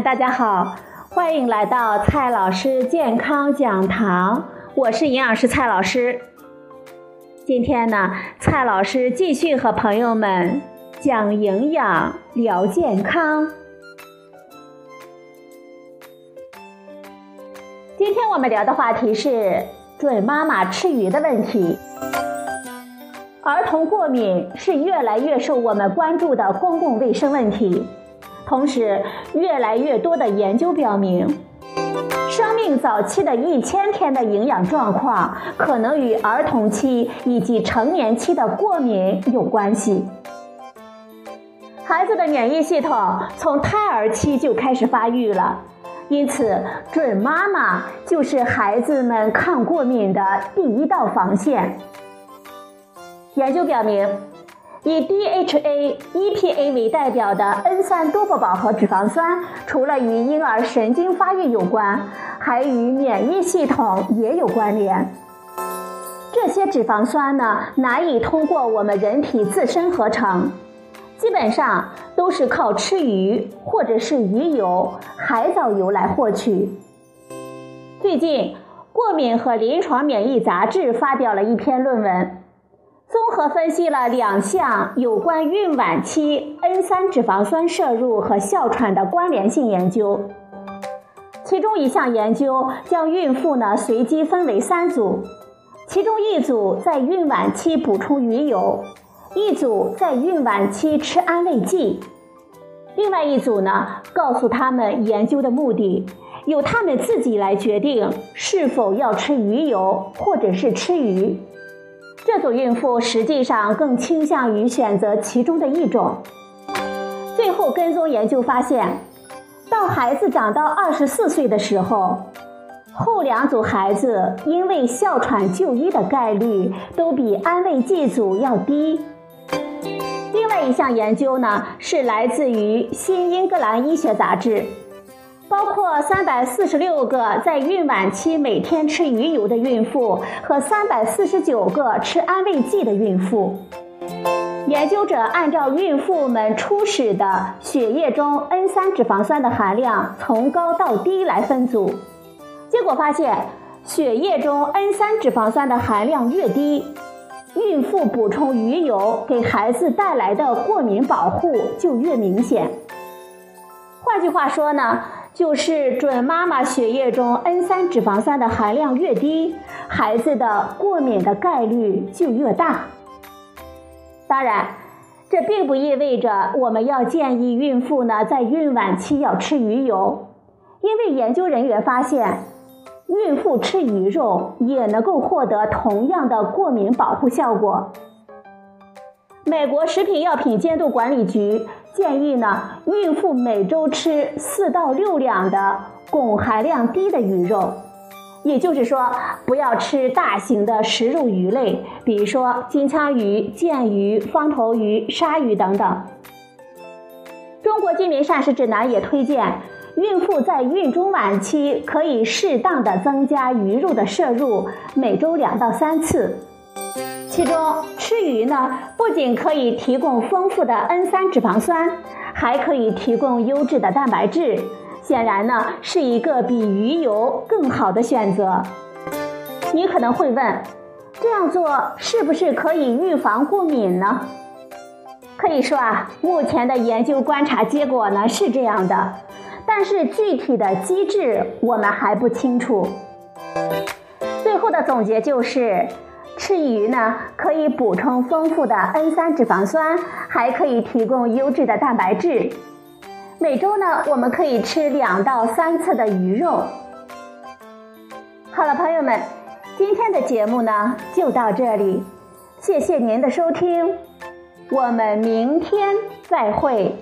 大家好，欢迎来到蔡老师健康讲堂，我是营养师蔡老师。今天呢，蔡老师继续和朋友们讲营养、聊健康。今天我们聊的话题是准妈妈吃鱼的问题。儿童过敏是越来越受我们关注的公共卫生问题，同时，越来越多的研究表明，生命早期的一千天的营养状况可能与儿童期以及成年期的过敏有关系。孩子的免疫系统从胎儿期就开始发育了，因此，准妈妈就是孩子们抗过敏的第一道防线。研究表明，以 DHA、EPA 为代表的 N3 多不饱和脂肪酸，除了与婴儿神经发育有关，还与免疫系统也有关联。这些脂肪酸呢，难以通过我们人体自身合成，基本上都是靠吃鱼或者是鱼油、海藻油来获取。最近，《过敏和临床免疫》杂志发表了一篇论文。综合分析了两项有关孕晚期 N3 脂肪酸摄入和哮喘的关联性研究。其中一项研究将孕妇呢随机分为三组，其中一组在孕晚期补充鱼油，一组在孕晚期吃安慰剂，另外一组呢告诉他们研究的目的，由他们自己来决定是否要吃鱼油或者是吃鱼。这组孕妇实际上更倾向于选择其中的一种。最后跟踪研究发现，到孩子长到二十四岁的时候，后两组孩子因为哮喘就医的概率都比安慰剂组要低。另外一项研究呢，是来自于《新英格兰医学杂志》。包括三百四十六个在孕晚期每天吃鱼油的孕妇和三百四十九个吃安慰剂的孕妇。研究者按照孕妇们初始的血液中 N3 脂肪酸的含量从高到低来分组，结果发现，血液中 N3 脂肪酸的含量越低，孕妇补充鱼油给孩子带来的过敏保护就越明显。换句话说呢？就是准妈妈血液中 N3 脂肪酸的含量越低，孩子的过敏的概率就越大。当然，这并不意味着我们要建议孕妇呢在孕晚期要吃鱼油，因为研究人员发现，孕妇吃鱼肉也能够获得同样的过敏保护效果。美国食品药品监督管理局。建议呢，孕妇每周吃四到六两的汞含量低的鱼肉，也就是说，不要吃大型的食肉鱼类，比如说金枪鱼、剑鱼、方头鱼、鲨鱼等等。中国居民膳食指南也推荐，孕妇在孕中晚期可以适当的增加鱼肉的摄入，每周两到三次。其中吃鱼呢，不仅可以提供丰富的 N3 脂肪酸，还可以提供优质的蛋白质，显然呢是一个比鱼油更好的选择。你可能会问，这样做是不是可以预防过敏呢？可以说啊，目前的研究观察结果呢是这样的，但是具体的机制我们还不清楚。最后的总结就是。吃鱼呢，可以补充丰富的 N3 脂肪酸，还可以提供优质的蛋白质。每周呢，我们可以吃两到三次的鱼肉。好了，朋友们，今天的节目呢就到这里，谢谢您的收听，我们明天再会。